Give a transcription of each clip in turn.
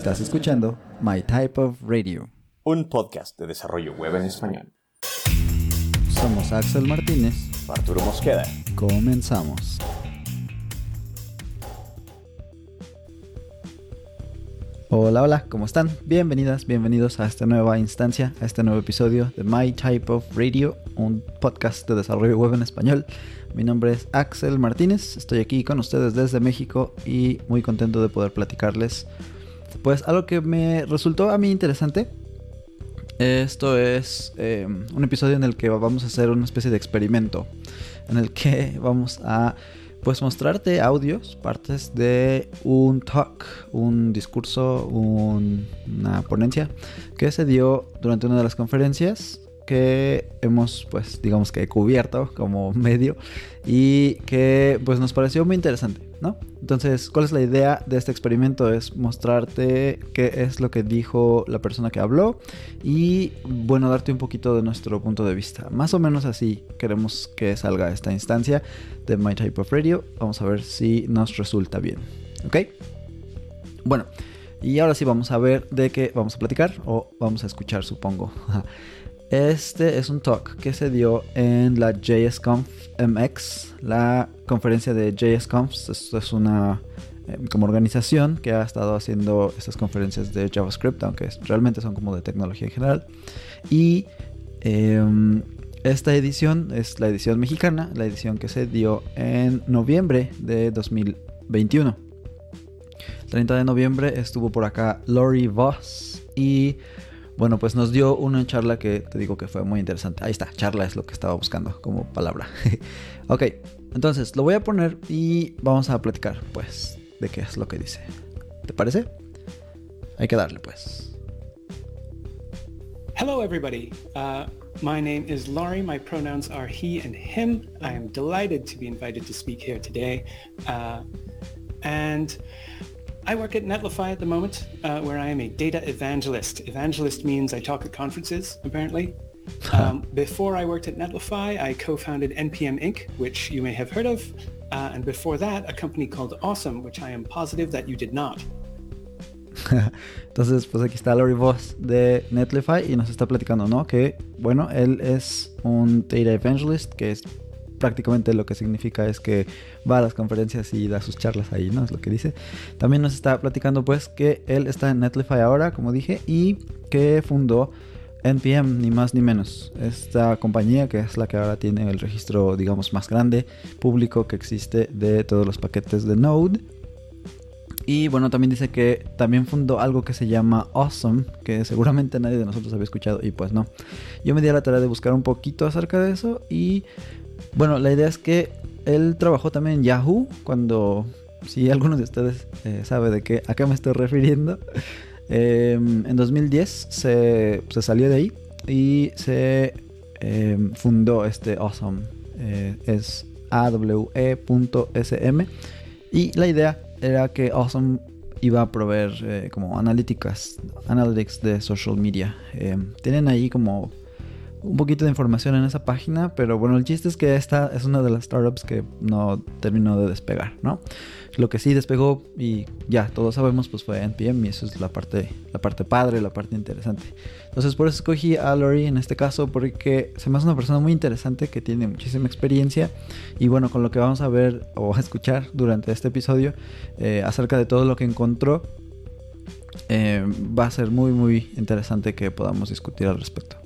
Estás escuchando My Type of Radio, un podcast de desarrollo web en español. Somos Axel Martínez, Arturo Mosqueda. Comenzamos. Hola, hola, ¿cómo están? Bienvenidas, bienvenidos a esta nueva instancia, a este nuevo episodio de My Type of Radio, un podcast de desarrollo web en español. Mi nombre es Axel Martínez, estoy aquí con ustedes desde México y muy contento de poder platicarles pues algo que me resultó a mí interesante. Esto es eh, un episodio en el que vamos a hacer una especie de experimento, en el que vamos a pues mostrarte audios, partes de un talk, un discurso, una ponencia que se dio durante una de las conferencias que hemos pues digamos que cubierto como medio y que pues nos pareció muy interesante, Entonces, ¿cuál es la idea de este experimento? Es mostrarte qué es lo que dijo la persona que habló y bueno, darte un poquito de nuestro punto de vista. Más o menos así queremos que salga esta instancia de My Type of Radio. Vamos a ver si nos resulta bien, ¿ok? Bueno, y ahora sí vamos a ver de qué vamos a platicar o vamos a escuchar, supongo. Este es un talk que se dio en la JSConf MX, la conferencia de JSConf. Esto es una eh, como organización que ha estado haciendo estas conferencias de JavaScript, aunque realmente son como de tecnología en general. Y em, esta edición es la edición mexicana, la edición que se dio en noviembre de 2021. 30 de noviembre estuvo por acá Lori Voss y bueno, pues nos dio una charla que te digo que fue muy interesante. Ahí está, charla es lo que estaba buscando como palabra. ok, entonces lo voy a poner y vamos a platicar, pues, de qué es lo que dice. ¿Te parece? Hay que darle, pues. Hello, everybody. Uh, my name is Laurie. My pronouns are he and him. I am delighted to be invited to speak here today. Uh, and I work at Netlify at the moment, uh, where I am a data evangelist. Evangelist means I talk at conferences, apparently. Um, before I worked at Netlify, I co-founded NPM Inc., which you may have heard of. Uh, and before that, a company called Awesome, which I am positive that you did not. Entonces, pues aquí está Lori Voss de Netlify y nos está platicando, ¿no? Que, bueno, él es un data evangelist, que es prácticamente lo que significa es que va a las conferencias y da sus charlas ahí, ¿no? Es lo que dice. También nos está platicando pues que él está en Netlify ahora, como dije, y que fundó NPM, ni más ni menos. Esta compañía que es la que ahora tiene el registro, digamos, más grande, público que existe de todos los paquetes de Node. Y bueno, también dice que también fundó algo que se llama Awesome, que seguramente nadie de nosotros había escuchado y pues no. Yo me di a la tarea de buscar un poquito acerca de eso y bueno, la idea es que él trabajó también en Yahoo cuando, si alguno de ustedes eh, sabe de qué, a qué me estoy refiriendo, em, en 2010 se, salió de ahí y se em, fundó este Awesome, eh, es awe.sm y la idea era que Awesome iba a proveer eh, como analíticas, analytics de social media. Em, tienen ahí como un poquito de información en esa página, pero bueno, el chiste es que esta es una de las startups que no terminó de despegar, ¿no? Lo que sí despegó y ya todos sabemos pues fue NPM y eso es la parte la parte padre, la parte interesante. Entonces por eso escogí a Lori en este caso porque se me hace una persona muy interesante que tiene muchísima experiencia y bueno, con lo que vamos a ver o a escuchar durante este episodio eh, acerca de todo lo que encontró eh, va a ser muy muy interesante que podamos discutir al respecto.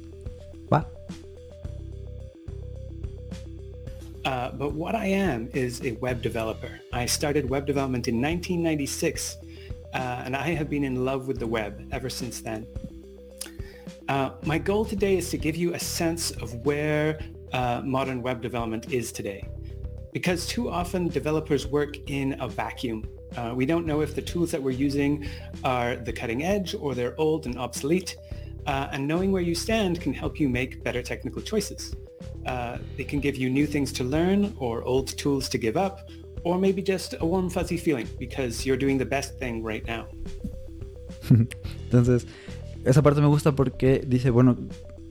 Uh, but what I am is a web developer. I started web development in 1996, uh, and I have been in love with the web ever since then. Uh, my goal today is to give you a sense of where uh, modern web development is today. Because too often developers work in a vacuum. Uh, we don't know if the tools that we're using are the cutting edge or they're old and obsolete. And knowing where you stand can help you make better technical choices. Uh, they can give you new things to learn or old tools to give up, or maybe just a warm fuzzy feeling because you're doing the best thing right now. Entonces, esa parte me gusta porque dice, bueno,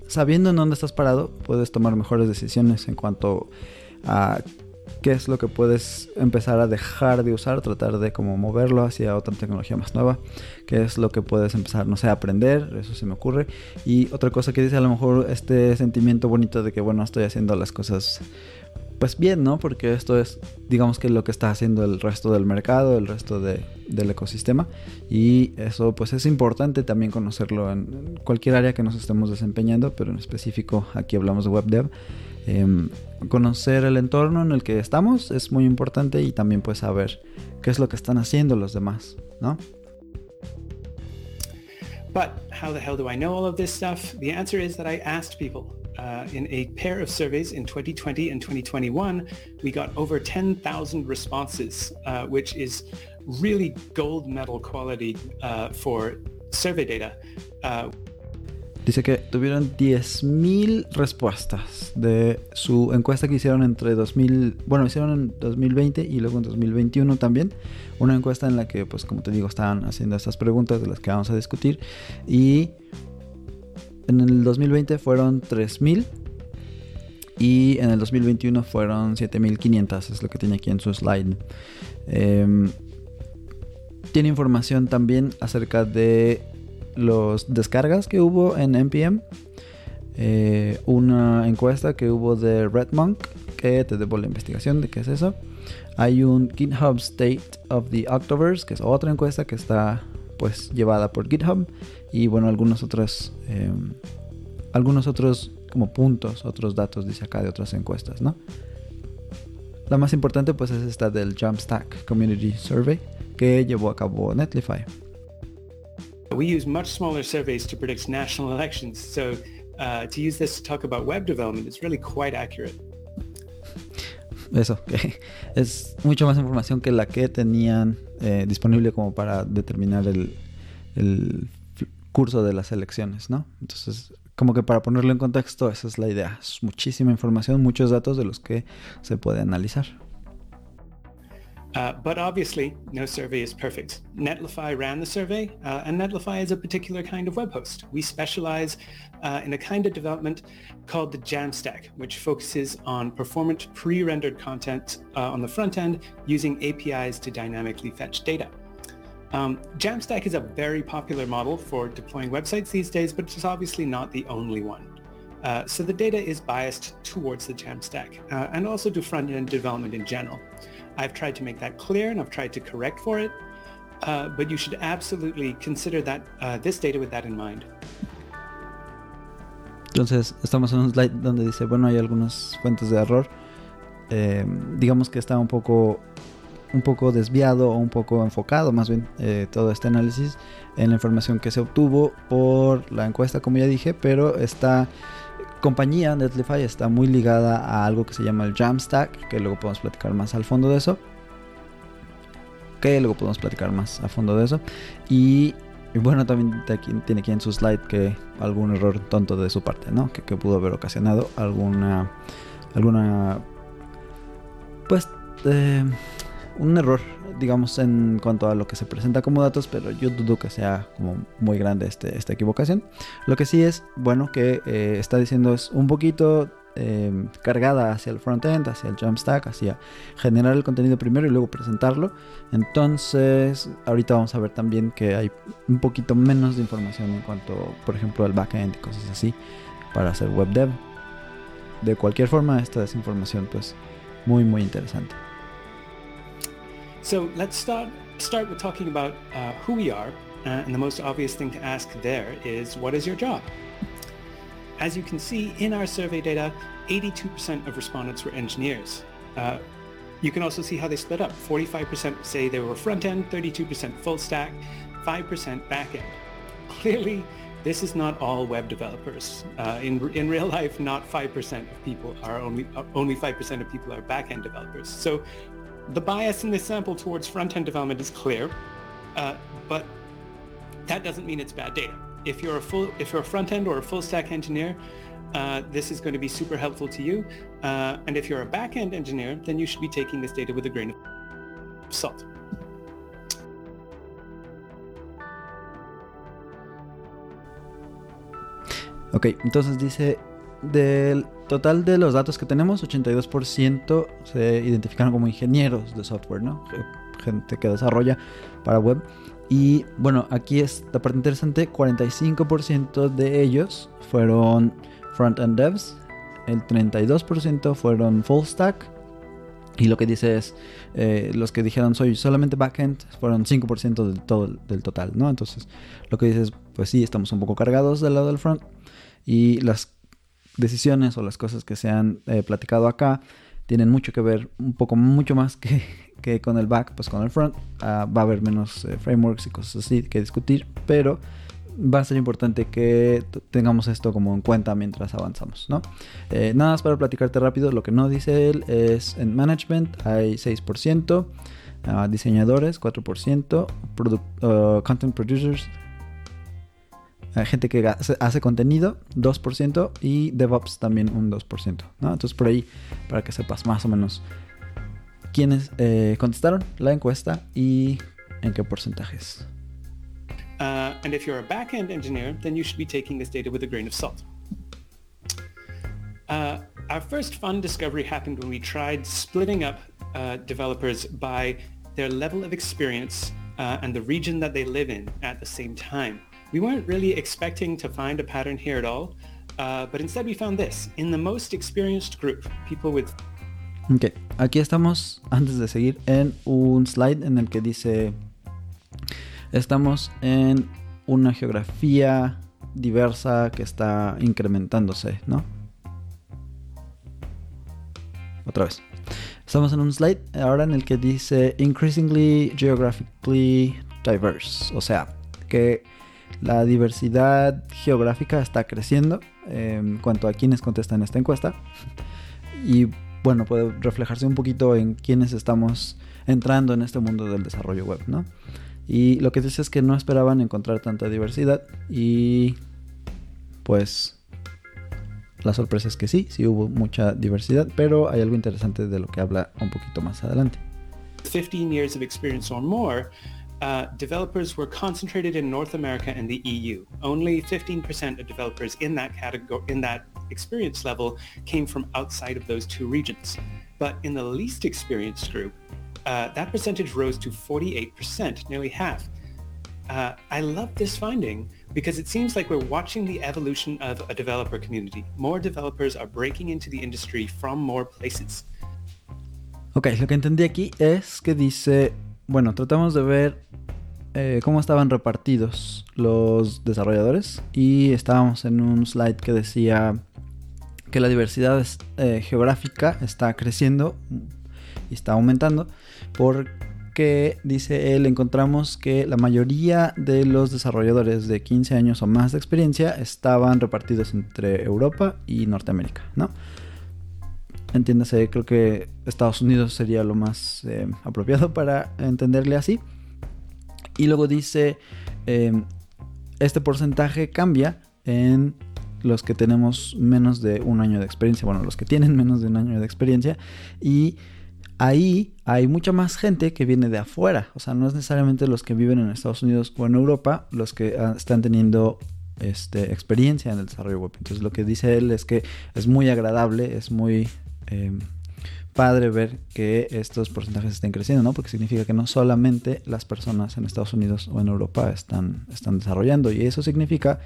sabiendo en dónde estás parado, puedes tomar mejores decisiones en cuanto a qué es lo que puedes empezar a dejar de usar, tratar de como moverlo hacia otra tecnología más nueva, qué es lo que puedes empezar, no sé, a aprender, eso se me ocurre. Y otra cosa que dice a lo mejor este sentimiento bonito de que, bueno, estoy haciendo las cosas pues bien, ¿no? Porque esto es, digamos que lo que está haciendo el resto del mercado, el resto del ecosistema. Y eso pues es importante también conocerlo en, cualquier área que nos estemos desempeñando, pero en específico aquí hablamos de web dev. Em, conocer el entorno en el que estamos es muy importante y también pues saber qué es lo que están haciendo los demás, ¿no? But how the hell do I know all of this stuff? The answer is that I asked people. Uh, in a pair of surveys in 2020 and 2021, we got over 10,000 responses, uh, which is really gold medal quality uh, for survey data. Dice que tuvieron 10.000 respuestas de su encuesta que hicieron entre 2000, bueno, hicieron en 2020 y luego en 2021 también. Una encuesta en la que, pues como te digo, estaban haciendo estas preguntas de las que vamos a discutir. Y en el 2020 fueron 3000 y en el 2021 fueron 7500, es lo que tiene aquí en su slide. Em, tiene información también acerca de los descargas que hubo en npm. Eh, una encuesta que hubo de Redmonk que te debo la investigación de qué es eso. Hay un GitHub State of the Octoverse, que es otra encuesta que está pues llevada por GitHub y bueno, algunos otros, em, algunos otros como puntos, otros datos, dice acá, de otras encuestas, ¿no? La más importante pues es esta del Jumpstack Community Survey que llevó a cabo Netlify. We use much smaller surveys to predict national elections, so uh, to use this to talk about web development is really quite accurate. Eso, que es mucho más información que la que tenían eh, disponible como para determinar el, el curso de las elecciones, ¿no? Entonces, como que para ponerlo en contexto, esa es la idea. Es muchísima información, muchos datos de los que se puede analizar. Uh, but obviously, no survey is perfect. Netlify ran the survey, uh, and Netlify is a particular kind of web host. We specialize uh, in a kind of development called the Jamstack, which focuses on performant pre-rendered content uh, on the front end using APIs to dynamically fetch data. Um, Jamstack is a very popular model for deploying websites these days, but it's obviously not the only one. Uh, so the data is biased towards the Jamstack and also to front-end development in general. I've tried to make that clear and I've tried to correct for it, uh, but you should absolutely consider that uh, this data with that in mind. Entonces, estamos en un slide donde dice, bueno, hay algunas fuentes de error. Eh, digamos que está un poco un poco desviado o un poco enfocado más bien eh, todo este análisis en la información que se obtuvo por la encuesta como ya dije pero esta compañía Netlify está muy ligada a algo que se llama el Jamstack que luego podemos platicar más al fondo de eso. Que luego podemos platicar más a fondo de eso. Y, bueno también tiene aquí en su slide que algún error tonto de su parte no que, pudo haber ocasionado alguna alguna pues eh, un error, digamos, en cuanto a lo que se presenta como datos, pero yo dudo que sea como muy grande este, esta equivocación. Lo que sí es bueno que eh, está diciendo es un poquito em, cargada hacia el frontend, hacia el Jumpstack, hacia generar el contenido primero y luego presentarlo. Entonces, ahorita vamos a ver también que hay un poquito menos de información en cuanto, por ejemplo, al backend y cosas así para hacer web dev. De cualquier forma, esta es información pues muy muy interesante. So let's start, start with talking about uh, who we are. Uh, and the most obvious thing to ask there is, what is your job? As you can see in our survey data, 82% of respondents were engineers. Uh, you can also see how they split up. 45% say they were front-end, 32% full stack, 5% back-end. Clearly, this is not all web developers. Uh, in, in real life, not 5% of people are only, only 5% of people are back-end developers. So the bias in this sample towards front-end development is clear, uh, but that doesn't mean it's bad data. If you're a full, if you're a front-end or a full-stack engineer, uh, this is going to be super helpful to you. Uh, and if you're a back-end engineer, then you should be taking this data with a grain of salt. Ok, entonces dice del total de los datos que tenemos, 82% se identificaron como ingenieros de software, ¿no? Gente que desarrolla para web. Y bueno, aquí es la parte interesante, 45% de ellos fueron front-end devs, el 32% fueron full stack y lo que dice es, eh, los que dijeron soy solamente backend fueron 5% del, todo, del total, ¿no? Entonces, lo que dice es, pues sí, estamos un poco cargados del lado del front y las decisiones o las cosas que se han eh, platicado acá tienen mucho que ver, un poco mucho más que, que con el back, pues con el front. Ah, va a haber menos eh, frameworks y cosas así que discutir, pero va a ser importante que tengamos esto como en cuenta mientras avanzamos, ¿no? Eh, nada más para platicarte rápido, lo que no dice él es en management hay 6%, ah, diseñadores 4%, uh, content producers, gente que hace, contenido 2% y DevOps también un 2%, ¿no? Entonces por ahí para que sepas más o menos quiénes eh, contestaron la encuesta y en qué porcentajes. Uh, and if you're a back-end engineer, then you should be taking this data with a grain of salt. Uh, our first fun discovery happened when we tried splitting up uh, developers by their level of experience uh, and the region that they live in at the same time. We weren't really expecting to find a pattern here at all, uh, but instead we found this. In the most experienced group, people with... Ok, aquí estamos, antes de seguir, en un slide en el que dice Estamos en una geografía diversa que está incrementándose, ¿no? Otra vez. Estamos en un slide ahora en el que dice increasingly geographically diverse, o sea, que la diversidad geográfica está creciendo en cuanto a quienes contestan esta encuesta. Y bueno, puede reflejarse un poquito en quienes estamos entrando en este mundo del desarrollo web, ¿no? Y lo que dice es que no esperaban encontrar tanta diversidad y pues la sorpresa es que sí, sí hubo mucha diversidad, pero hay algo interesante de lo que habla un poquito más adelante. 15 years of experience or more, uh, developers were concentrated in North America and the EU. Only 15% of developers in that category, in that experience level, came from outside of those two regions. But in the least experienced group, uh, that percentage rose to 48%, nearly half. Uh, I love this finding because it seems like we're watching the evolution of a developer community. More developers are breaking into the industry from more places. Ok, lo que entendí aquí es que dice, bueno, tratamos de ver eh, cómo estaban repartidos los desarrolladores y estábamos en un slide que decía que la diversidad eh, geográfica está creciendo y está aumentando porque dice él encontramos que la mayoría de los desarrolladores de 15 años o más de experiencia estaban repartidos entre Europa y Norteamérica, ¿no? Entiéndase, creo que Estados Unidos sería lo más eh, apropiado para entenderle así. Y luego dice, em, este porcentaje cambia en los que tenemos menos de un año de experiencia, bueno, los que tienen menos de un año de experiencia y ahí hay mucha más gente que viene de afuera. O sea, no es necesariamente los que viven en Estados Unidos o en Europa los que ah, están teniendo este, experiencia en el desarrollo web. Entonces lo que dice él es que es muy agradable, es muy em, padre ver que estos porcentajes estén creciendo, ¿no? Porque significa que no solamente las personas en Estados Unidos o en Europa están, están desarrollando y eso significa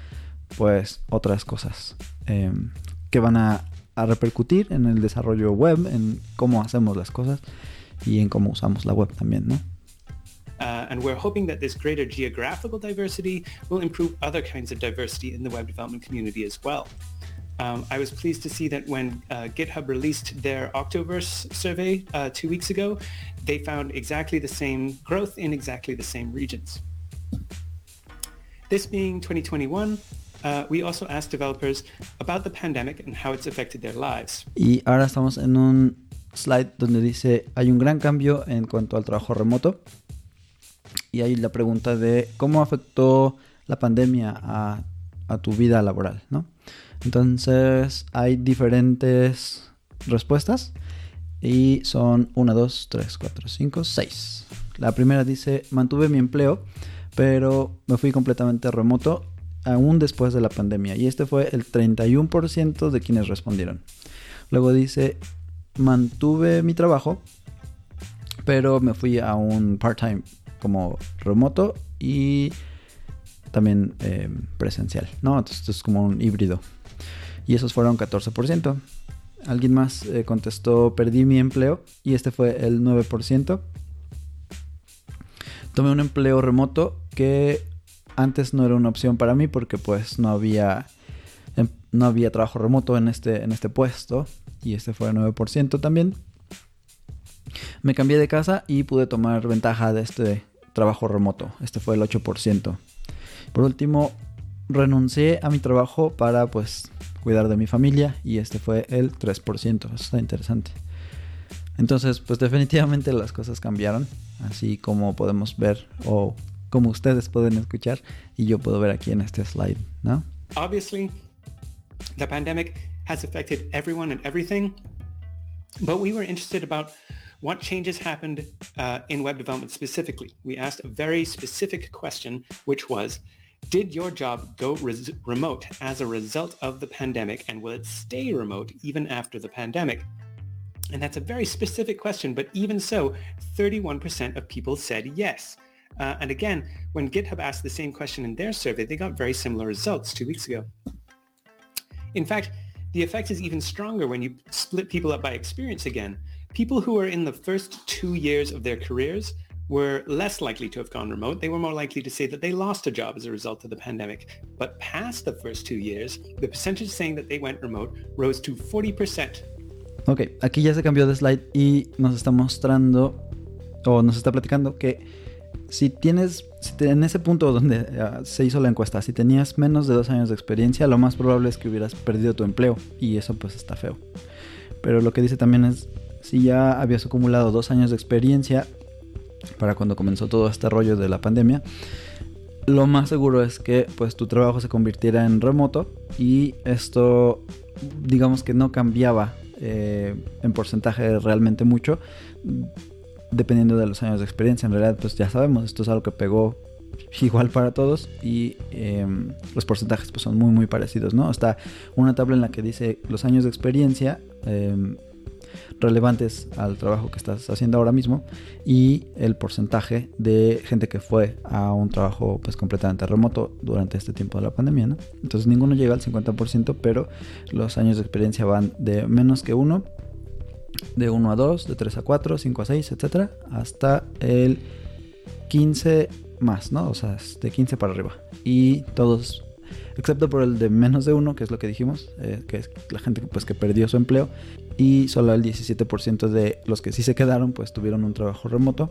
pues otras cosas em, que van a a repercutir en el desarrollo web, en cómo hacemos las cosas y en cómo usamos la web también, ¿no? Uh, and we're hoping that this greater geographical diversity will improve other kinds of diversity in the web development community as well. Um, I was pleased to see that when uh, GitHub released their Octoverse survey uh, two weeks ago, they found exactly the same growth in exactly the same regions. This being 2021, Uh, we also asked developers about the pandemic and how it's affected their lives. Y ahora estamos en un slide donde dice hay un gran cambio en cuanto al trabajo remoto. Y hay la pregunta de cómo afectó la pandemia a, a tu vida laboral, ¿no? Entonces hay diferentes respuestas y son 1, 2, 3, 4, 5, 6. La primera dice mantuve mi empleo, pero me fui completamente remoto aún después de la pandemia. Y este fue el 31% de quienes respondieron. Luego dice, mantuve mi trabajo, pero me fui a un part-time como remoto y también eh, presencial, ¿no? Entonces esto es como un híbrido. Y esos fueron 14%. Alguien más eh, contestó, perdí mi empleo y este fue el 9%. Tomé un empleo remoto que antes no era una opción para mí porque pues no había, em, no había trabajo remoto en este, en este puesto y este fue el 9% también. Me cambié de casa y pude tomar ventaja de este trabajo remoto. Este fue el 8%. Por último, renuncié a mi trabajo para pues cuidar de mi familia y este fue el 3%. Eso está interesante. Entonces, pues definitivamente las cosas cambiaron, así como podemos ver o como ustedes pueden escuchar y yo puedo ver aquí en este slide, ¿no? Obviously, the pandemic has affected everyone and everything, but we were interested about what changes happened uh, in web development specifically. We asked a very specific question, which was, did your job go res- remote as a result of the pandemic and will it stay remote even after the pandemic? And that's a very specific question, but even so, 31% of people said yes. Uh, and again, when GitHub asked the same question in their survey, they got very similar results two weeks ago. In fact, the effect is even stronger when you split people up by experience again. People who are in the first two years of their careers were less likely to have gone remote. They were more likely to say that they lost a job as a result of the pandemic. But past the first two years, the percentage saying that they went remote rose to 40%. Ok, aquí ya se cambió de slide y nos está mostrando o nos está platicando que si tienes, si te, en ese punto donde uh, se hizo la encuesta, si tenías menos de dos años de experiencia, lo más probable es que hubieras perdido tu empleo y eso pues está feo. Pero lo que dice también es, si ya habías acumulado dos años de experiencia para cuando comenzó todo este rollo de la pandemia, lo más seguro es que pues tu trabajo se convirtiera en remoto y esto digamos que no cambiaba eh, en porcentaje realmente mucho dependiendo de los años de experiencia. En realidad, pues ya sabemos, esto es algo que pegó igual para todos y eh, los porcentajes pues son muy muy parecidos, ¿no? Está una tabla en la que dice los años de experiencia eh, relevantes al trabajo que estás haciendo ahora mismo y el porcentaje de gente que fue a un trabajo pues completamente remoto durante este tiempo de la pandemia, ¿no? Entonces ninguno llega al 50%, pero los años de experiencia van de menos que uno de 1 a 2, de 3 a 4, 5 a 6, etcétera, hasta el 15 más, ¿no? O sea, de 15 para arriba. Y todos, excepto por el de menos de 1, que es lo que dijimos, eh, que es la gente pues, que perdió su empleo, y solo el 17% de los que sí se quedaron, pues tuvieron un trabajo remoto.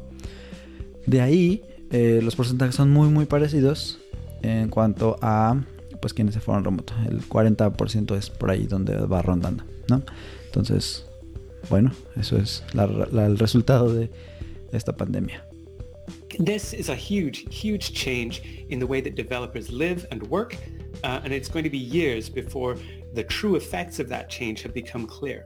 De ahí, eh, los porcentajes son muy, muy parecidos en cuanto a pues quienes se fueron remoto. El 40% es por ahí donde va rondando, ¿no? Entonces, bueno, eso es el resultado de esta pandemia. This is a huge, huge change in the way that developers live and work, uh, and it's going to be years before the true effects of that change have become clear.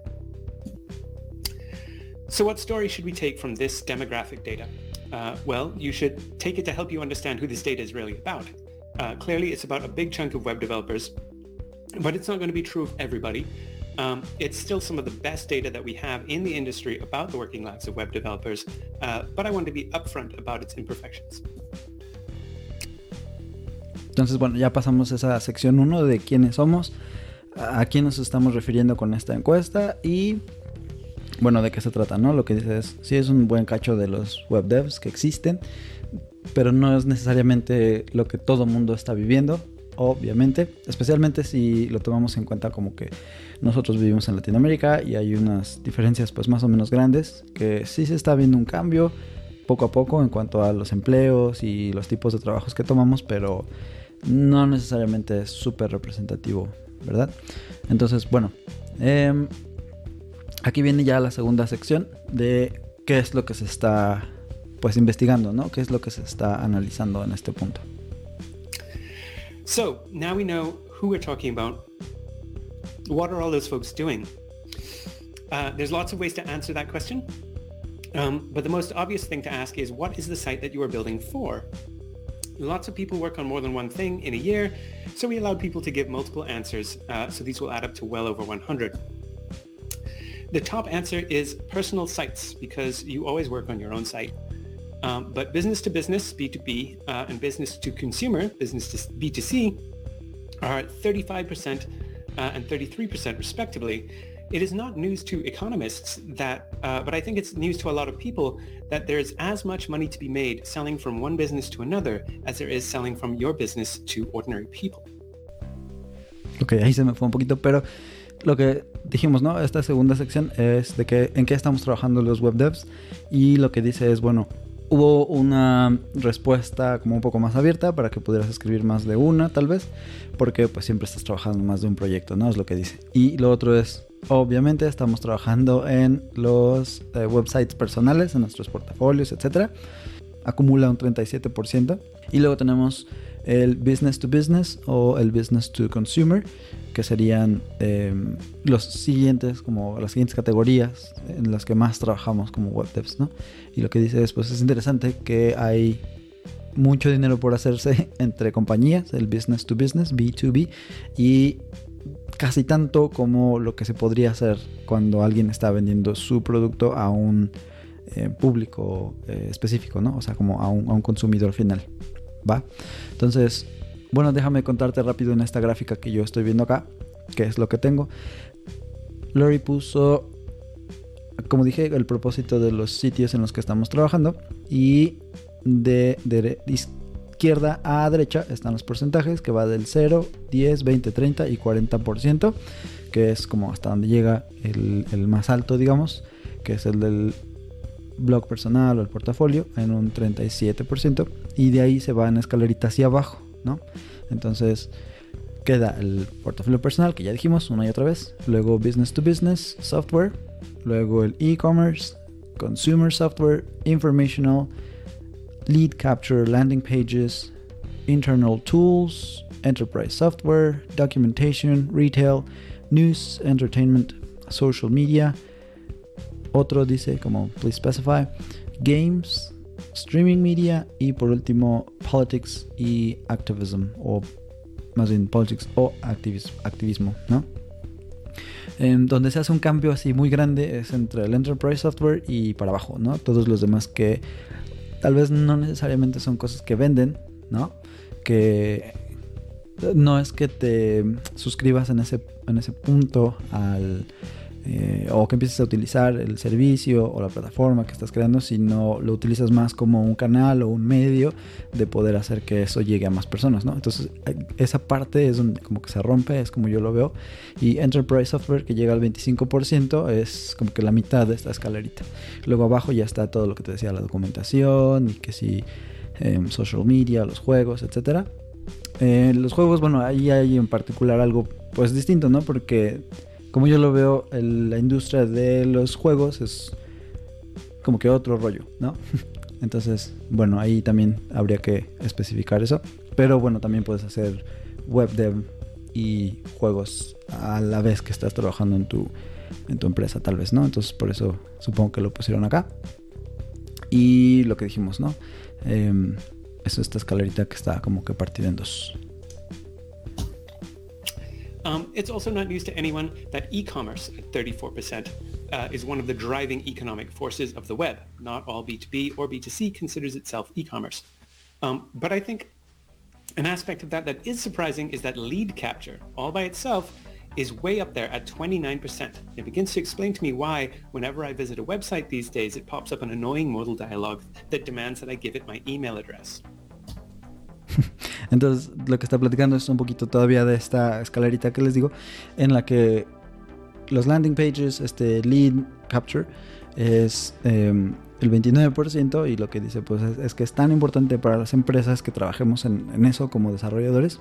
So what story should we take from this demographic data? Uh, well, you should take it to help you understand who this data is really about. Uh, clearly, it's about a big chunk of web developers, but it's not going to be true of everybody. Um, it's still some of the best data that we have in the industry about the working lives of web developers, uh, but I want to be upfront about its imperfections. Entonces, bueno, ya pasamos esa sección 1 de quiénes somos, a quién nos estamos refiriendo con esta encuesta y, bueno, de qué se trata, ¿no? Lo que dice es, sí es un buen cacho de los web devs que existen, pero no es necesariamente lo que todo mundo está viviendo, obviamente, especialmente si lo tomamos en cuenta como que nosotros vivimos en Latinoamérica y hay unas diferencias pues más o menos grandes, que sí se está viendo un cambio poco a poco en cuanto a los empleos y los tipos de trabajos que tomamos, pero no necesariamente es súper representativo, ¿verdad? Entonces, bueno, eh, aquí viene ya la segunda sección de qué es lo que se está pues investigando, ¿no? ¿Qué es lo que se está analizando en este punto? So now we know who we're talking about. What are all those folks doing? Uh, there's lots of ways to answer that question. Um, but the most obvious thing to ask is what is the site that you are building for? Lots of people work on more than one thing in a year, so we allowed people to give multiple answers, uh, so these will add up to well over 100. The top answer is personal sites, because you always work on your own site. Um, but business to business, B2B, uh, and business to consumer, business to B2C, are 35% uh, and 33% respectively. It is not news to economists that, uh, but I think it's news to a lot of people that there's as much money to be made selling from one business to another as there is selling from your business to ordinary people. Ok, ahí se me fue un poquito, pero lo que dijimos, ¿no? Esta segunda sección es de que en qué estamos trabajando los web devs y lo que dice es, bueno, hubo una respuesta como un poco más abierta para que pudieras escribir más de una, tal vez, porque pues siempre estás trabajando más de un proyecto, ¿no? Es lo que dice. Y lo otro es, obviamente estamos trabajando en los eh, websites personales, en nuestros portafolios, etcétera. Acumula un 37%. Y luego tenemos el business to business o el business to consumer, que serían em, los siguientes, como las siguientes categorías en las que más trabajamos como web devs, ¿no? Y lo que dice es, pues es interesante que hay mucho dinero por hacerse entre compañías, el business to business, B2B, y casi tanto como lo que se podría hacer cuando alguien está vendiendo su producto a un eh, público eh, específico, ¿no? O sea, como a un, a un consumidor final. ¿Va? Entonces, bueno, déjame contarte rápido en esta gráfica que yo estoy viendo acá, que es lo que tengo. Lori puso, como dije, el propósito de los sitios en los que estamos trabajando y de, izquierda a derecha están los porcentajes que va del 0, 10, 20, 30 y 40%, que es como hasta donde llega el, el más alto, digamos, que es el del blog personal o el portafolio en un 37% y de ahí se va en escalerita hacia abajo, ¿no? Entonces queda el portafolio personal que ya dijimos una y otra vez, luego business to business software, luego el e-commerce, consumer software, informational, lead capture, landing pages, internal tools, enterprise software, documentation, retail, news, entertainment, social media, otro dice como please specify, games, streaming media y por último politics y activism o más bien politics o activismo, ¿no? En donde se hace un cambio así muy grande es entre el enterprise software y para abajo, ¿no? Todos los demás que tal vez no necesariamente son cosas que venden, ¿no? Que no es que te suscribas en ese, en ese punto al eh, o que empieces a utilizar el servicio o la plataforma que estás creando, sino lo utilizas más como un canal o un medio de poder hacer que eso llegue a más personas, ¿no? Entonces, eh, esa parte es donde como que se rompe, es como yo lo veo. Y Enterprise Software, que llega al 25%, es como que la mitad de esta escalerita. Luego abajo ya está todo lo que te decía, la documentación y que si em, social media, los juegos, etcétera. Eh, los juegos, bueno, ahí hay en particular algo pues distinto, ¿no? Porque como yo lo veo, la industria de los juegos es como que otro rollo, ¿no? Entonces, bueno, ahí también habría que especificar eso. Pero bueno, también puedes hacer web dev y juegos a la vez que estás trabajando en tu, en tu empresa, tal vez, ¿no? Entonces, por eso supongo que lo pusieron acá. Y lo que dijimos, ¿no? Eh, es esta escalerita que está como que partida en dos. Um, it's also not news to anyone that e-commerce at 34% uh, is one of the driving economic forces of the web. Not all B2B or B2C considers itself e-commerce. Um, but I think an aspect of that that is surprising is that lead capture all by itself is way up there at 29%. It begins to explain to me why whenever I visit a website these days, it pops up an annoying modal dialog that demands that I give it my email address. Entonces, lo que está platicando es un poquito todavía de esta escalerita que les digo, en la que los landing pages, este lead capture, es em, el 29% y lo que dice pues es, que es tan importante para las empresas que trabajemos en, eso como desarrolladores,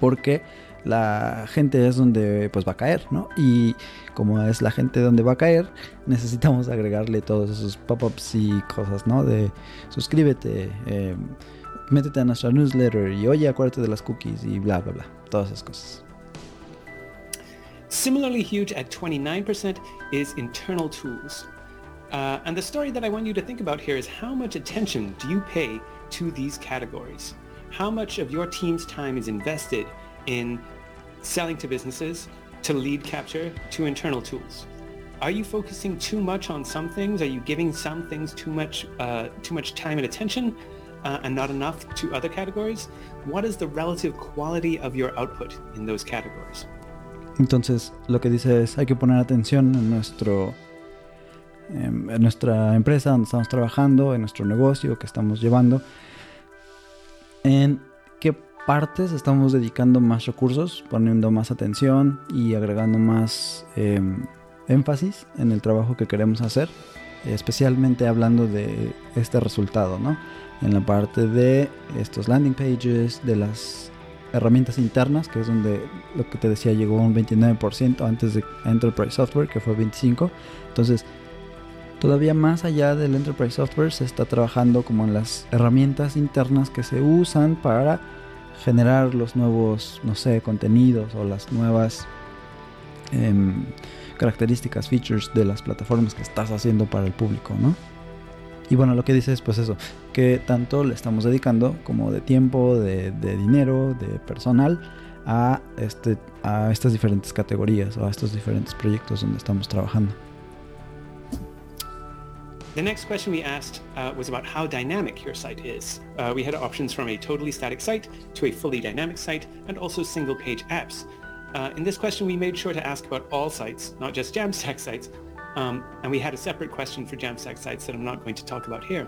porque la gente es donde pues va a caer, ¿no? Y como es la gente donde va a caer, necesitamos agregarle todos esos pop-ups y cosas, ¿no? De suscríbete, eh, métete a nuestra newsletter y oye, acuérdate de las cookies y bla, bla, bla. Todas esas cosas. Similarly huge at 29% is internal tools. Uh, and the story that I want you to think about here is how much attention do you pay to these categories? How much of your team's time is invested in selling to businesses, to lead capture, to internal tools? Are you focusing too much on some things? Are you giving some things too much, uh, too much time and attention uh, and not enough to other categories? What is the relative quality of your output in those categories? Entonces, lo que dice es, hay que poner atención en nuestro em, en nuestra empresa donde estamos trabajando, en nuestro negocio que estamos llevando, en qué partes estamos dedicando más recursos, poniendo más atención y agregando más em, énfasis en el trabajo que queremos hacer, especialmente hablando de este resultado, ¿no? En la parte de estos landing pages, de las herramientas internas, que es donde lo que te decía llegó un 29% antes de Enterprise Software, que fue 25%. Entonces, todavía más allá del Enterprise Software se está trabajando como en las herramientas internas que se usan para generar los nuevos, no sé, contenidos o las nuevas em, características, features de las plataformas que estás haciendo para el público, ¿no? Y bueno, lo que dice es pues eso, que tanto le estamos dedicando como de tiempo, de, de dinero, de personal a, este, a estas diferentes categorías o a estos diferentes proyectos donde estamos trabajando. The next question we asked uh, was about how dynamic your site is. Uh, we had options from a totally static site to a fully dynamic site and also single page apps. Uh, in this question, we made sure to ask about all sites, not just Jamstack sites. Um, and we had a separate question for Jamstack sites that I'm not going to talk about here.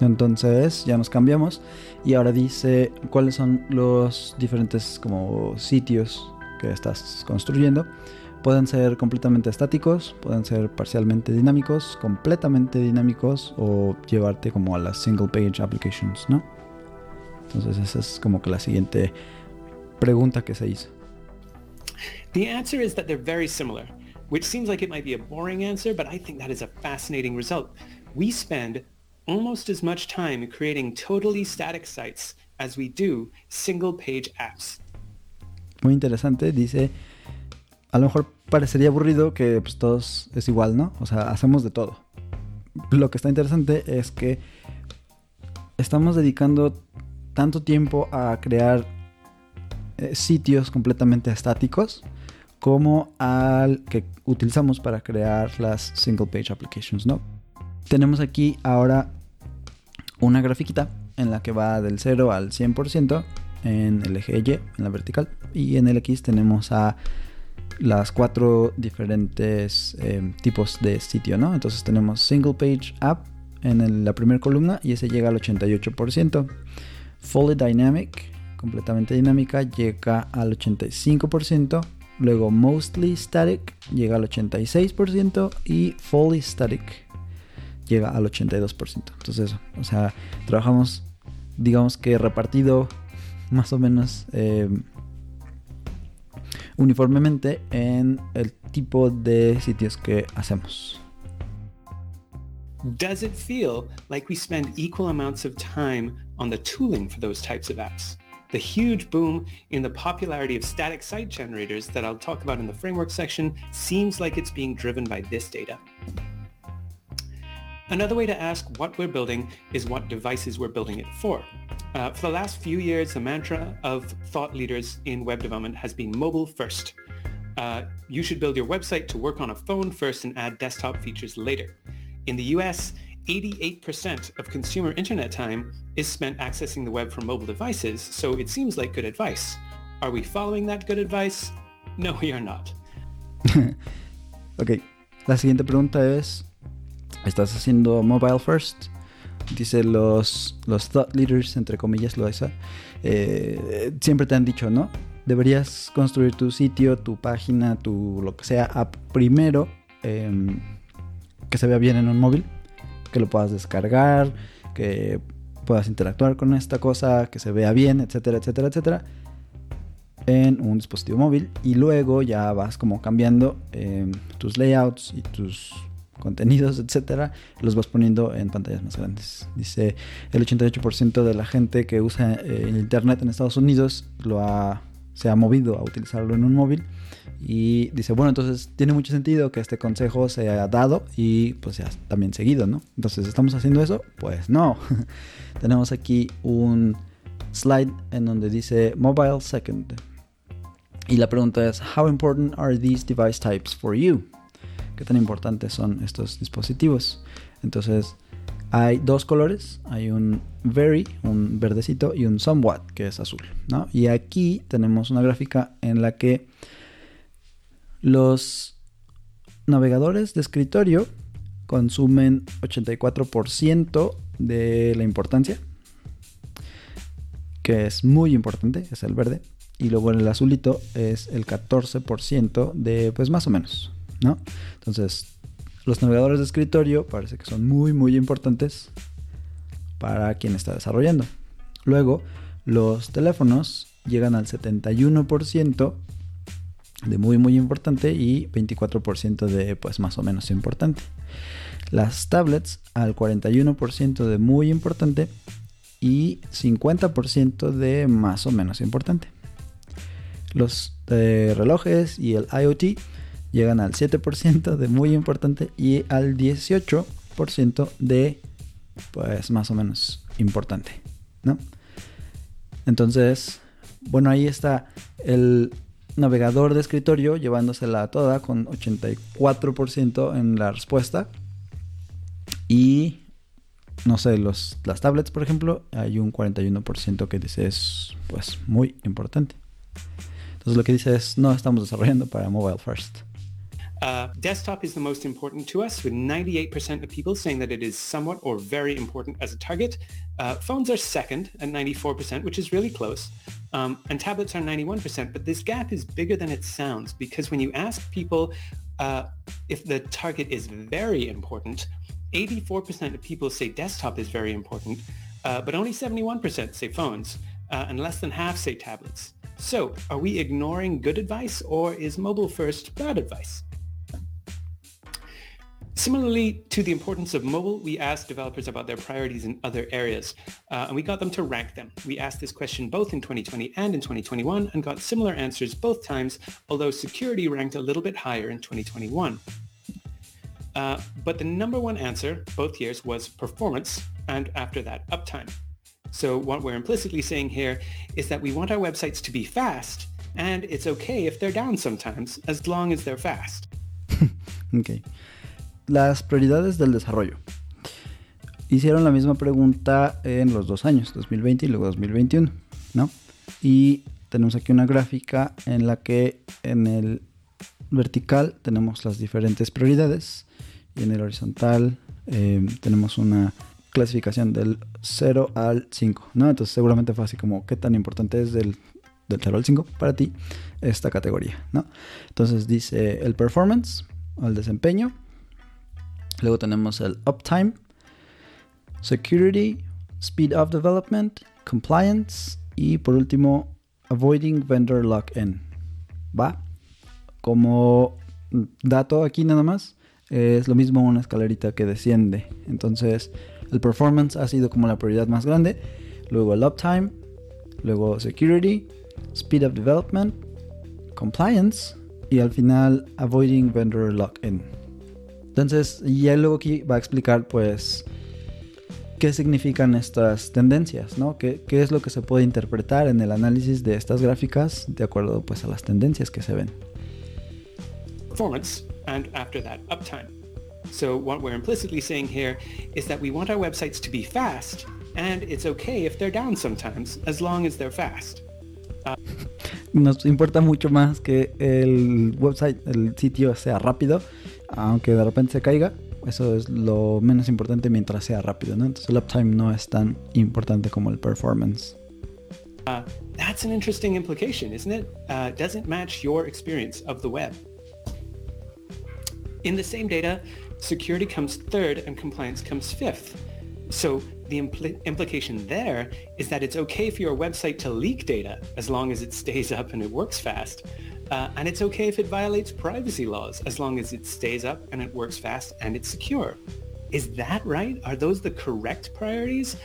Entonces ya nos cambiamos y ahora dice cuáles son los diferentes como sitios que estás construyendo. Pueden ser completamente estáticos, pueden ser parcialmente dinámicos, completamente dinámicos o llevarte como a las single page applications, ¿no? Entonces esa es como que la siguiente pregunta que se hizo. The answer is that they're very similar, which seems like it might be a boring answer, but I think that is a fascinating result. We spend almost as much time creating totally static sites as we do single page apps. Muy interesante, dice, a lo mejor parecería aburrido que pues todos es igual, ¿no? O sea, hacemos de todo. Lo que está interesante es que estamos dedicando tanto tiempo a crear eh, sitios completamente estáticos como al que utilizamos para crear las single page applications, ¿no? Tenemos aquí ahora una grafiquita en la que va del 0 al 100% en el eje Y, en la vertical, y en el X tenemos a las cuatro diferentes eh, tipos de sitio, ¿no? Entonces tenemos single page app en la primera columna y ese llega al 88%. Fully dynamic, completamente dinámica, llega al 85%. Luego mostly static llega al 86% y fully static llega al 82%. Entonces o sea, trabajamos, digamos que repartido más o menos eh, uniformemente en el tipo de sitios que hacemos. Does it feel like we spend equal amounts of time on the tooling for those types of apps? The huge boom in the popularity of static site generators that I'll talk about in the framework section seems like it's being driven by this data. Another way to ask what we're building is what devices we're building it for. Uh, for the last few years, the mantra of thought leaders in web development has been mobile first. Uh, you should build your website to work on a phone first and add desktop features later. In the US, 88% of consumer internet time is spent accessing the web from mobile devices, so it seems like good advice. Are we following that good advice? No, we are not. ok, la siguiente pregunta es, ¿estás haciendo mobile first? Dice los, los thought leaders, entre comillas, lo eh, siempre te han dicho, ¿no? Deberías construir tu sitio, tu página, tu lo que sea, app primero, eh, que se vea bien en un móvil que lo puedas descargar, que puedas interactuar con esta cosa, que se vea bien, etcétera, etcétera, etcétera, en un dispositivo móvil. Y luego ya vas como cambiando eh, tus layouts y tus contenidos, etcétera, los vas poniendo en pantallas más grandes. Dice el 88% de la gente que usa eh, el internet en Estados Unidos lo ha se ha movido a utilizarlo en un móvil. Y dice, bueno, entonces tiene mucho sentido que este consejo se haya dado y pues ya también seguido, ¿no? Entonces, ¿estamos haciendo eso? Pues no. Tenemos aquí un slide en donde dice Mobile Second. Y la pregunta es, How important are these device types for you? ¿Qué tan importantes son estos dispositivos? Entonces, hay dos colores, hay un very, un verdecito, y un somewhat, que es azul, ¿no? Y aquí tenemos una gráfica en la que los navegadores de escritorio consumen 84% de la importancia, que es muy importante, es el verde, y luego el azulito es el 14% de, pues más o menos, ¿no? Entonces, los navegadores de escritorio parece que son muy, muy importantes para quien está desarrollando. Luego, los teléfonos llegan al 71% de muy muy importante y 24% de pues más o menos importante. Las tablets al 41% de muy importante y 50% de más o menos importante. Los eh, relojes y el IoT llegan al 7% de muy importante y al 18% de pues más o menos importante, ¿no? Entonces, bueno, ahí está el navegador de escritorio llevándosela toda con 84% en la respuesta. Y no sé, los, las tablets, por ejemplo, hay un 41% que dice es pues muy importante. Entonces lo que dice es no estamos desarrollando para mobile first. Uh, desktop is the most important to us, with 98% of people saying that it is somewhat or very important as a target. Uh, phones are second at 94%, which is really close. Um, and tablets are 91%. But this gap is bigger than it sounds because when you ask people uh, if the target is very important, 84% of people say desktop is very important, uh, but only 71% say phones, uh, and less than half say tablets. So are we ignoring good advice or is mobile first bad advice? Similarly to the importance of mobile, we asked developers about their priorities in other areas, uh, and we got them to rank them. We asked this question both in 2020 and in 2021 and got similar answers both times, although security ranked a little bit higher in 2021. Uh, but the number one answer both years was performance, and after that, uptime. So what we're implicitly saying here is that we want our websites to be fast, and it's okay if they're down sometimes, as long as they're fast. okay. Las prioridades del desarrollo. Hicieron la misma pregunta en los dos años, 2020 y luego 2021, ¿no? Y tenemos aquí una gráfica en la que en el vertical tenemos las diferentes prioridades y en el horizontal eh, tenemos una clasificación del 0 al 5, ¿no? Entonces seguramente fue así como qué tan importante es del, del 0 al 5 para ti esta categoría, ¿no? Entonces dice el performance, el desempeño, Luego tenemos el uptime, security, speed of development, compliance y por último avoiding vendor lock-in. ¿Va? Como dato aquí nada más, es lo mismo una escalerita que desciende. Entonces el performance ha sido como la prioridad más grande. Luego el uptime, luego security, speed of development, compliance y al final avoiding vendor lock-in. Entonces, ya luego aquí va a explicar, pues, qué significan estas tendencias, ¿no? ¿Qué, ¿Qué, es lo que se puede interpretar en el análisis de estas gráficas de acuerdo, pues, a las tendencias que se ven. Performance and after that uptime. So what we're implicitly saying here is that we want our websites to be fast and it's okay if they're down sometimes as long as they're fast. Uh, Nos importa mucho más que el website, el sitio sea rápido aunque de repente se caiga, eso es lo menos importante mientras sea rápido, ¿no? Entonces el uptime no es tan importante como el performance. Uh, that's an interesting implication, isn't it? Uh, doesn't match your experience of the web. In the same data, security comes third and compliance comes fifth. So the impl- implication there is that it's okay for your website to leak data as long as it stays up and it works fast. Uh, and it's okay if it violates privacy laws as long as it stays up and it works fast and it's secure. Is that right? Are those the correct priorities?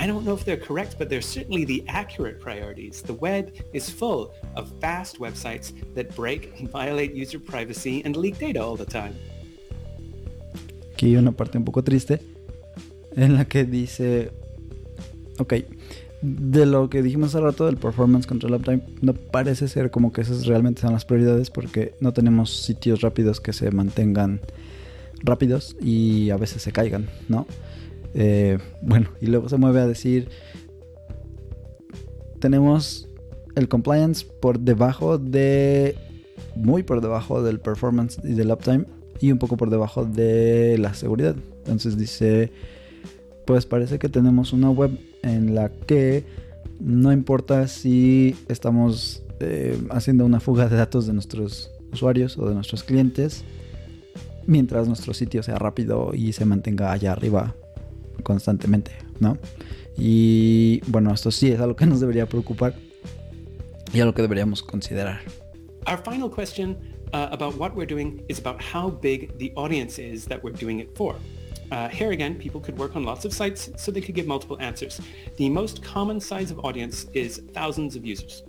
I don't know if they're correct, but they're certainly the accurate priorities. The web is full of fast websites that break and violate user privacy and leak data all the time. Aquí hay una parte un poco triste en la que dice, ok, de lo que dijimos hace rato del performance contra el uptime, no parece ser como que esas realmente son las prioridades porque no tenemos sitios rápidos que se mantengan rápidos y a veces se caigan, ¿no? Eh, bueno, y luego se mueve a decir, tenemos el compliance por debajo de, muy por debajo del performance y del uptime y un poco por debajo de la seguridad. Entonces dice, pues parece que tenemos una web en la que no importa si estamos eh, haciendo una fuga de datos de nuestros usuarios o de nuestros clientes, mientras nuestro sitio sea rápido y se mantenga allá arriba constantemente, ¿no? Y bueno, esto sí es algo que nos debería preocupar y algo que deberíamos considerar. Our final question uh, about what we're doing is about how big the audience is that we're doing it for. Uh, here again, people could work on lots of sites, so they could give multiple answers. The most common size of audience is thousands of users.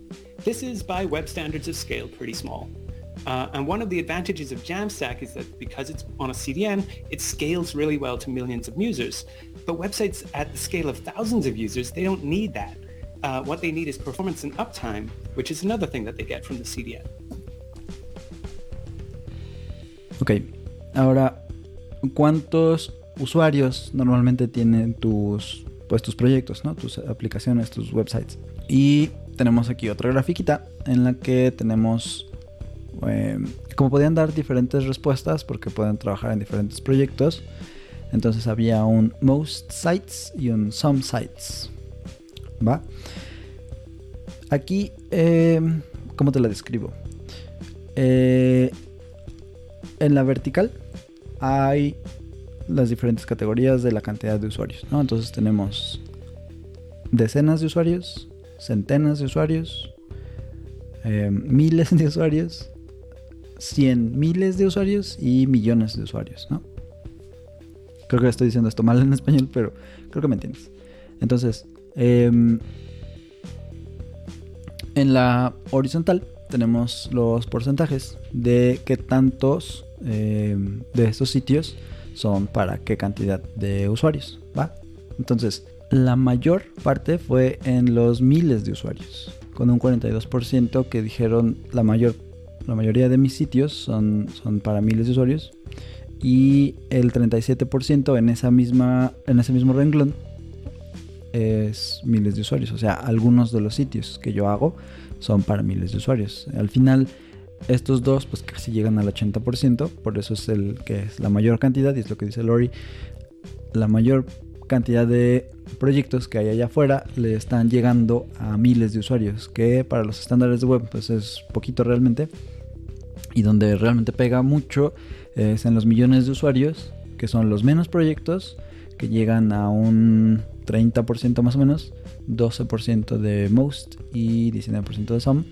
This is, by web standards of scale, pretty small. Uh, and one of the advantages of Jamstack is that because it's on a CDN, it scales really well to millions of users. But websites at the scale of thousands of users, they don't need that. Uh, what they need is performance and uptime, which is another thing that they get from the CDN. Ok, ahora, ¿cuántos usuarios normalmente tienen tus, pues, tus proyectos, ¿no? tus aplicaciones, tus websites? Y tenemos aquí otra grafiquita en la que tenemos eh, como podían dar diferentes respuestas porque pueden trabajar en diferentes proyectos. Entonces había un most sites y un some sites. ¿Va? Aquí, eh, ¿cómo te la describo? Eh, en la vertical hay las diferentes categorías de la cantidad de usuarios, ¿no? Entonces tenemos decenas de usuarios, centenas de usuarios, eh, miles de usuarios, cien miles de usuarios y millones de usuarios, ¿no? Creo que estoy diciendo esto mal en español, pero creo que me entiendes. Entonces, em, en la horizontal tenemos los porcentajes de qué tantos em, de estos sitios son para qué cantidad de usuarios, ¿va? Entonces, la mayor parte fue en los miles de usuarios, con un 42% que dijeron la mayor la mayoría de mis sitios son, son para miles de usuarios y el 37% en esa misma en ese mismo renglón es miles de usuarios, o sea, algunos de los sitios que yo hago son para miles de usuarios. Al final estos dos pues casi llegan al 80%, por eso es el que es la mayor cantidad y es lo que dice Lori, la mayor cantidad de proyectos que hay allá afuera le están llegando a miles de usuarios, que para los estándares de web pues es poquito realmente. Y donde realmente pega mucho es en los millones de usuarios, que son los menos proyectos, que llegan a un 30% más o menos, 12% de most y 19% de some,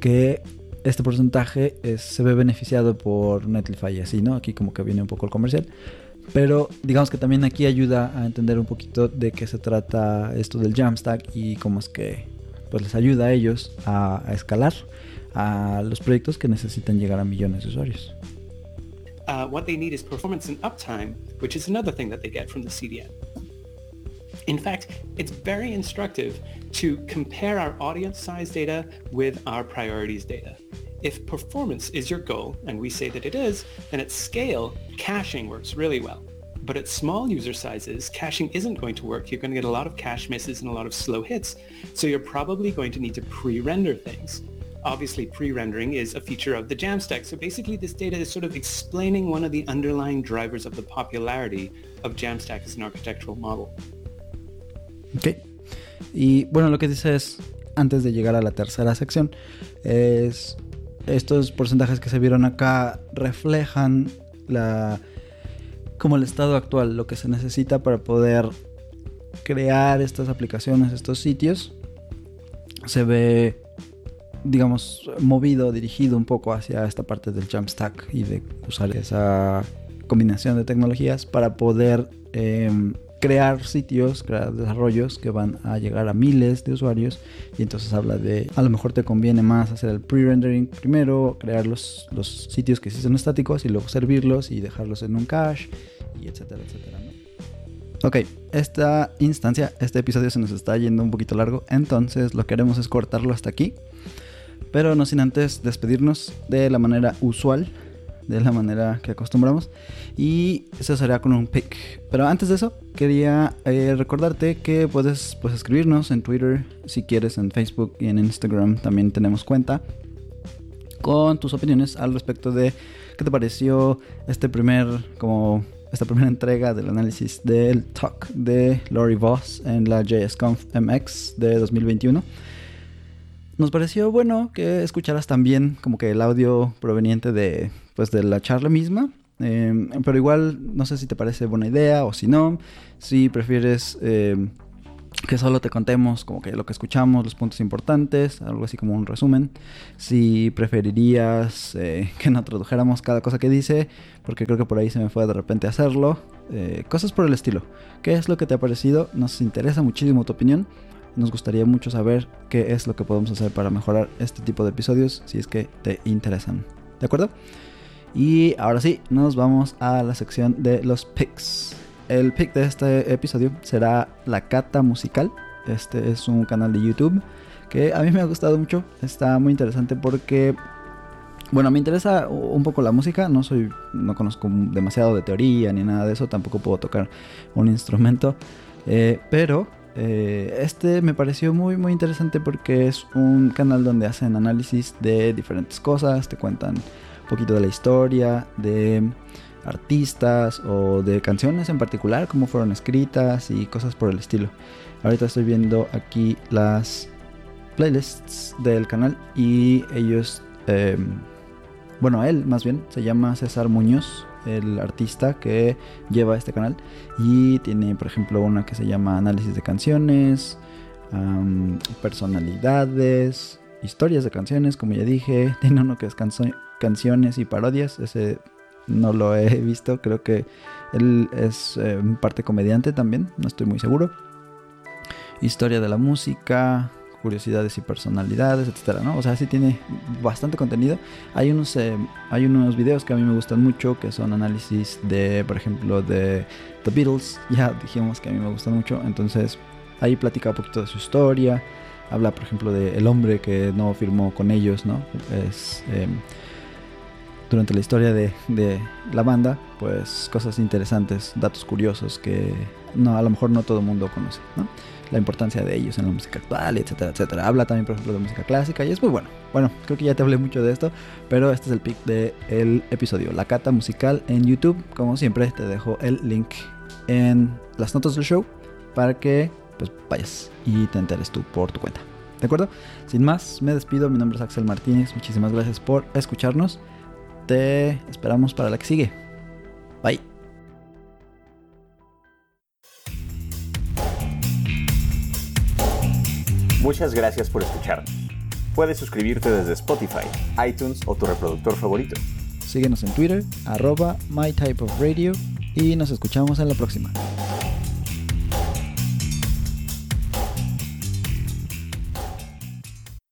que este porcentaje se ve beneficiado por Netlify y así, ¿no? Aquí como que viene un poco el comercial. Pero digamos que también aquí ayuda a entender un poquito de qué se trata esto del Jamstack y cómo es que pues les ayuda a ellos a, escalar a los proyectos que necesitan llegar a millones de usuarios. Uh, what they need is performance and uptime, which is another thing that they get from the CDN. In fact, it's very instructive to compare our audience size data with our priorities data. If performance is your goal, and we say that it is, then at scale, caching works really well. But at small user sizes, caching isn't going to work. You're going to get a lot of cache misses and a lot of slow hits. So you're probably going to need to pre-render things. Obviously, pre-rendering is a feature of the Jamstack. So basically, this data is sort of explaining one of the underlying drivers of the popularity of Jamstack as an architectural model. Ok. Y bueno, lo que dice es, antes de llegar a la tercera sección, es estos porcentajes que se vieron acá reflejan la como el estado actual, lo que se necesita para poder crear estas aplicaciones, estos sitios. Se ve, digamos, movido, dirigido un poco hacia esta parte del Jamstack y de usar esa combinación de tecnologías para poder eh, crear sitios, crear desarrollos que van a llegar a miles de usuarios y entonces habla de a lo mejor te conviene más hacer el pre-rendering primero, crear los, los sitios que sí son estáticos y luego servirlos y dejarlos en un cache y etcétera, etcétera. Ok, esta instancia, este episodio se nos está yendo un poquito largo, entonces lo que haremos es cortarlo hasta aquí, pero no sin antes despedirnos de la manera usual de la manera que acostumbramos. Y eso será con un pick. Pero antes de eso, quería eh, recordarte que puedes pues, escribirnos en Twitter, si quieres, en Facebook y en Instagram también tenemos cuenta. Con tus opiniones al respecto de qué te pareció este primer, como esta primera entrega del análisis del talk de Lori Voss en la JSConf MX de 2021 nos pareció bueno que escucharas también como que el audio proveniente de, pues, de la charla misma. Em, pero igual no sé si te parece buena idea o si no. Si prefieres em, que solo te contemos como que lo que escuchamos, los puntos importantes, algo así como un resumen. Si preferirías eh, que no tradujéramos cada cosa que dice, porque creo que por ahí se me fue de repente hacerlo. Eh, cosas por el estilo. ¿Qué es lo que te ha parecido? Nos interesa muchísimo tu opinión. Nos gustaría mucho saber qué es lo que podemos hacer para mejorar este tipo de episodios si es que te interesan. ¿De acuerdo? Y ahora sí, nos vamos a la sección de los picks. El pick de este episodio será La Cata Musical. Este es un canal de YouTube que a mí me ha gustado mucho. Está muy interesante porque, bueno, me interesa un poco la música. No soy, no conozco demasiado de teoría ni nada de eso. Tampoco puedo tocar un instrumento. Eh, pero eh, este me pareció muy muy interesante porque es un canal donde hacen análisis de diferentes cosas, te cuentan poquito de la historia, de artistas o de canciones en particular, cómo fueron escritas y cosas por el estilo. Ahorita estoy viendo aquí las playlists del canal y ellos, em, bueno, él más bien se llama César Muñoz el artista que lleva este canal. Y tiene, por ejemplo, una que se llama Análisis de canciones, personalidades, historias de canciones, como ya dije. Tiene uno que es canciones y parodias. Ese no lo he visto. Creo que él es eh, parte comediante también. No estoy muy seguro. Historia de la música, curiosidades y personalidades, etcétera, ¿no? O sea, sí tiene bastante contenido. Hay unos, eh, hay unos videos que a mí me gustan mucho, que son análisis de, por ejemplo, de The Beatles. Ya dijimos que a mí me gustan mucho, entonces ahí platica un poquito de su historia. Habla, por ejemplo, de el hombre que no firmó con ellos, ¿no? Es em, durante la historia de, de, la banda, pues cosas interesantes, datos curiosos que no, a lo mejor no todo el mundo conoce, ¿no? la importancia de ellos en la música actual, etcétera, etcétera. Habla también, por ejemplo, de música clásica y es muy bueno. Bueno, creo que ya te hablé mucho de esto, pero este es el pick del episodio, la cata musical en YouTube. Como siempre, te dejo el link en las notas del show para que pues vayas y te enteres tú por tu cuenta. ¿De acuerdo? Sin más, me despido. Mi nombre es Axel Martínez. Muchísimas gracias por escucharnos. Te esperamos para la que sigue. Bye. Muchas gracias por escucharnos. Puedes suscribirte desde Spotify, iTunes o tu reproductor favorito. Síguenos en Twitter, arroba mytypeofradio y nos escuchamos en la próxima.